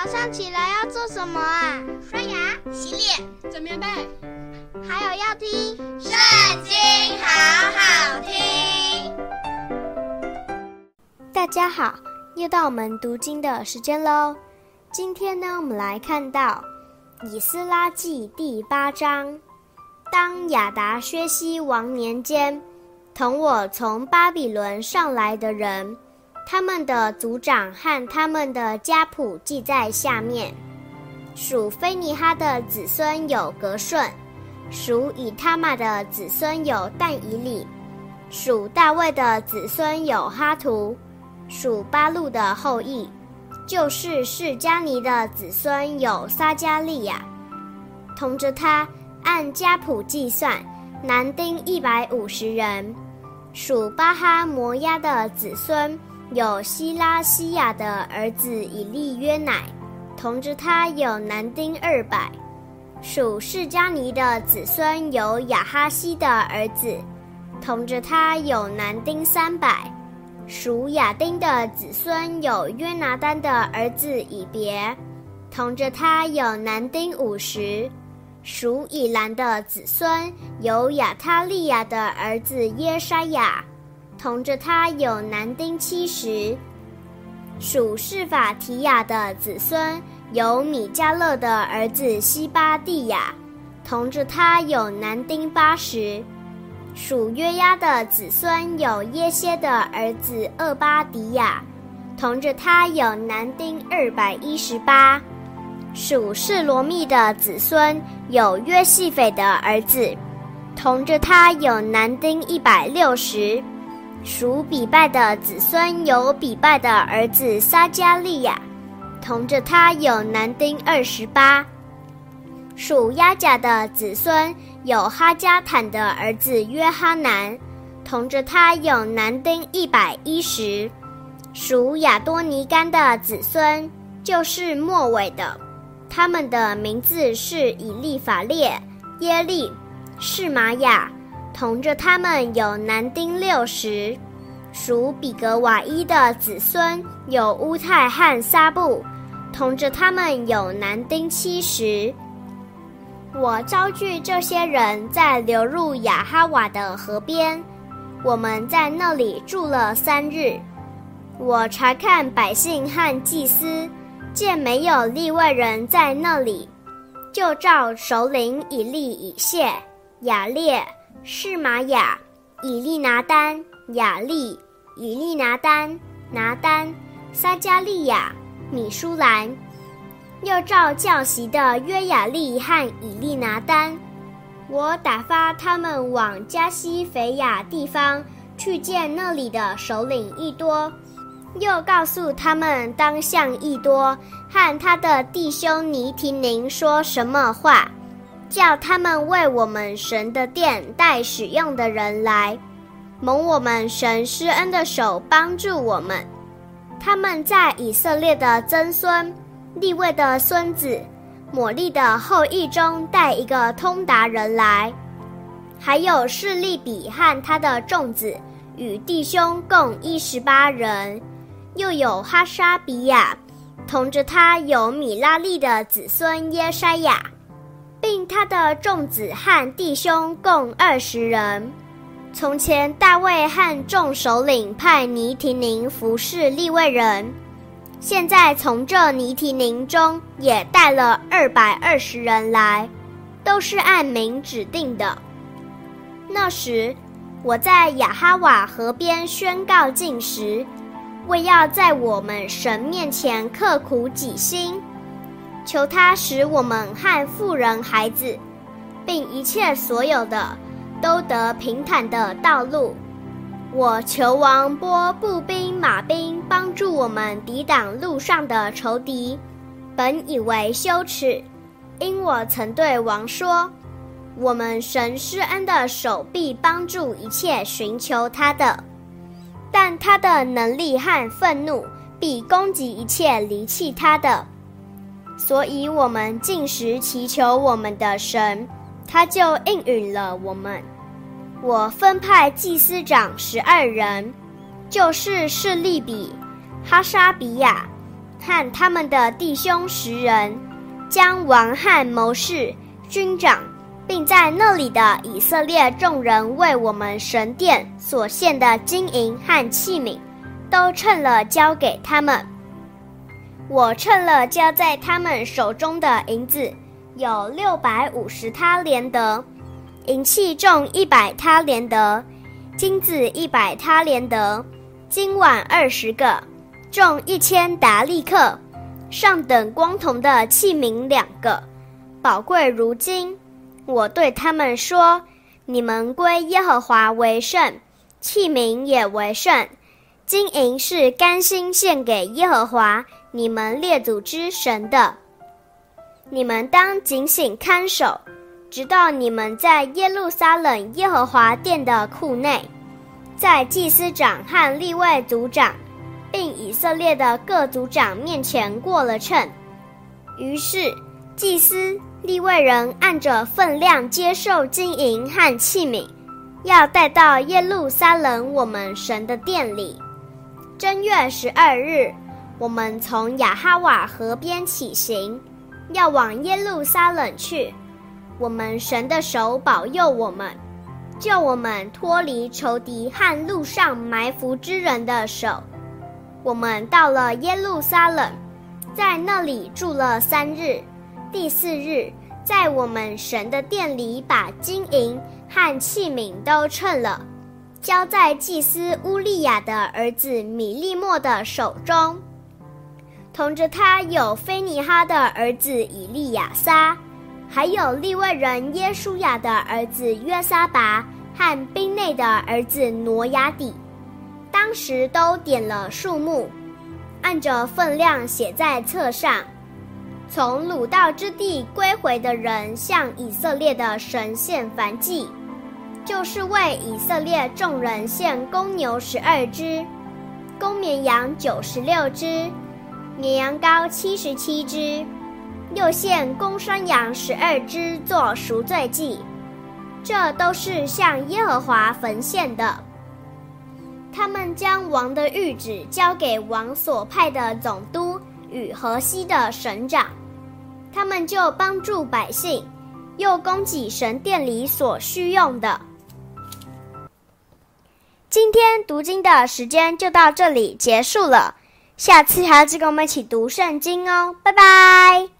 早上起来要做什么啊？刷牙、洗脸、整棉被，还有要听《圣经》，好好听。大家好，又到我们读经的时间喽。今天呢，我们来看到《以斯拉记》第八章。当亚达薛西王年间，同我从巴比伦上来的人，他们的族长和他们的家谱记在下面：属菲尼哈的子孙有格顺，属以他玛的子孙有但以理，属大卫的子孙有哈图，属巴路的后裔，就是示迦尼的子孙有撒迦利亚，同着他。按家谱计算，男丁一百五十人，属巴哈摩押的子孙有希拉西亚的儿子以利约乃，同着他有男丁二百，属示迦尼的子孙有亚哈西的儿子，同着他有男丁三百，属亚丁的子孙有约拿单的儿子以别，同着他有男丁五十。属以兰的子孙有亚他利亚的儿子耶沙亚，同着他有男丁七十；属释法提雅的子孙有米迦勒的儿子西巴蒂亚，同着他有男丁八十；属约押的子孙有耶歇的儿子厄巴迪亚，同着他有男丁二百一十八。属示罗密的子孙有约细斐的儿子，同着他有男丁一百六十；属比拜的子孙有比拜的儿子撒迦利亚，同着他有男丁二十八；属亚甲的子孙有哈加坦的儿子约哈南，同着他有男丁一百一十；属亚多尼干的子孙就是末尾的。他们的名字是以利法列、耶利、示玛雅，同着他们有南丁六十；属比格瓦伊的子孙有乌太和撒布，同着他们有南丁七十。我招聚这些人，在流入雅哈瓦的河边，我们在那里住了三日。我查看百姓和祭司。见没有例外人在那里，就召首领以利以谢、雅列、是玛雅、以利拿丹、雅利、以利拿丹、拿丹、撒迦利亚、米舒兰，又召教习的约雅利和以利拿丹。我打发他们往加西腓亚地方去见那里的首领一多。又告诉他们当向一多和他的弟兄尼提宁说什么话，叫他们为我们神的殿带使用的人来，蒙我们神施恩的手帮助我们。他们在以色列的曾孙、利未的孙子、抹利的后裔中带一个通达人来，还有示利比和他的众子与弟兄共一十八人。又有哈沙比亚，同着他有米拉利的子孙耶筛亚，并他的众子和弟兄共二十人。从前大卫和众首领派尼提宁服侍利未人，现在从这尼提宁中也带了二百二十人来，都是按名指定的。那时我在雅哈瓦河边宣告禁食。为要在我们神面前刻苦己心，求他使我们和妇人、孩子，并一切所有的，都得平坦的道路。我求王拨步兵、马兵，帮助我们抵挡路上的仇敌。本以为羞耻，因我曾对王说：我们神施恩的手必帮助一切寻求他的。但他的能力和愤怒必攻击一切离弃他的，所以我们禁食祈求我们的神，他就应允了我们。我分派祭司长十二人，就是示利比、哈沙比亚、和他们的弟兄十人，将王汉谋士、军长，并在那里的以色列众人为我们神殿所献的金银和器皿，都称了交给他们。我称了交在他们手中的银子，有六百五十他连得，银器重一百他连得，金子一百他连得，金碗二十个，重一千达利克，上等光铜的器皿两个，宝贵如金。我对他们说：“你们归耶和华为圣，器皿也为圣。金银是甘心献给耶和华。”你们列祖之神的，你们当警醒看守，直到你们在耶路撒冷耶和华殿的库内，在祭司长和利未族长，并以色列的各族长面前过了秤。于是祭司、利未人按着分量接受金银和器皿，要带到耶路撒冷我们神的殿里。正月十二日。我们从雅哈瓦河边起行，要往耶路撒冷去。我们神的手保佑我们，救我们脱离仇敌和路上埋伏之人的手。我们到了耶路撒冷，在那里住了三日。第四日，在我们神的殿里，把金银和器皿都称了，交在祭司乌利亚的儿子米利末的手中。同着他有非尼哈的儿子以利亚撒，还有利未人耶稣雅的儿子约撒拔和宾内的儿子挪亚底，当时都点了数目，按着分量写在册上。从鲁道之地归回的人，向以色列的神献燔祭，就是为以色列众人献公牛十二只，公绵羊九十六只。绵羊羔七十七只，又献公山羊十二只做赎罪祭，这都是向耶和华焚献的。他们将王的谕旨交给王所派的总督与河西的省长，他们就帮助百姓，又供给神殿里所需用的。今天读经的时间就到这里结束了。下次还要再跟我们一起读圣经哦，拜拜。